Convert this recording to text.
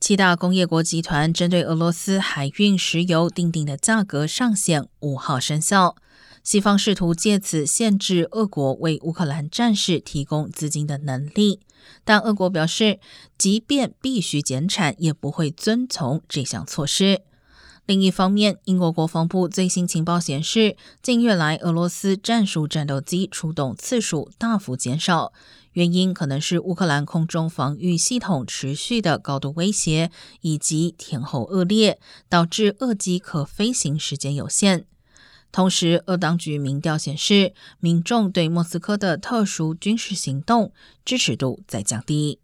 七大工业国集团针对俄罗斯海运石油定定的价格上限五号生效。西方试图借此限制俄国为乌克兰战事提供资金的能力，但俄国表示，即便必须减产，也不会遵从这项措施。另一方面，英国国防部最新情报显示，近月来俄罗斯战术战斗机出动次数大幅减少，原因可能是乌克兰空中防御系统持续的高度威胁，以及天候恶劣，导致俄机可飞行时间有限。同时，俄当局民调显示，民众对莫斯科的特殊军事行动支持度在降低。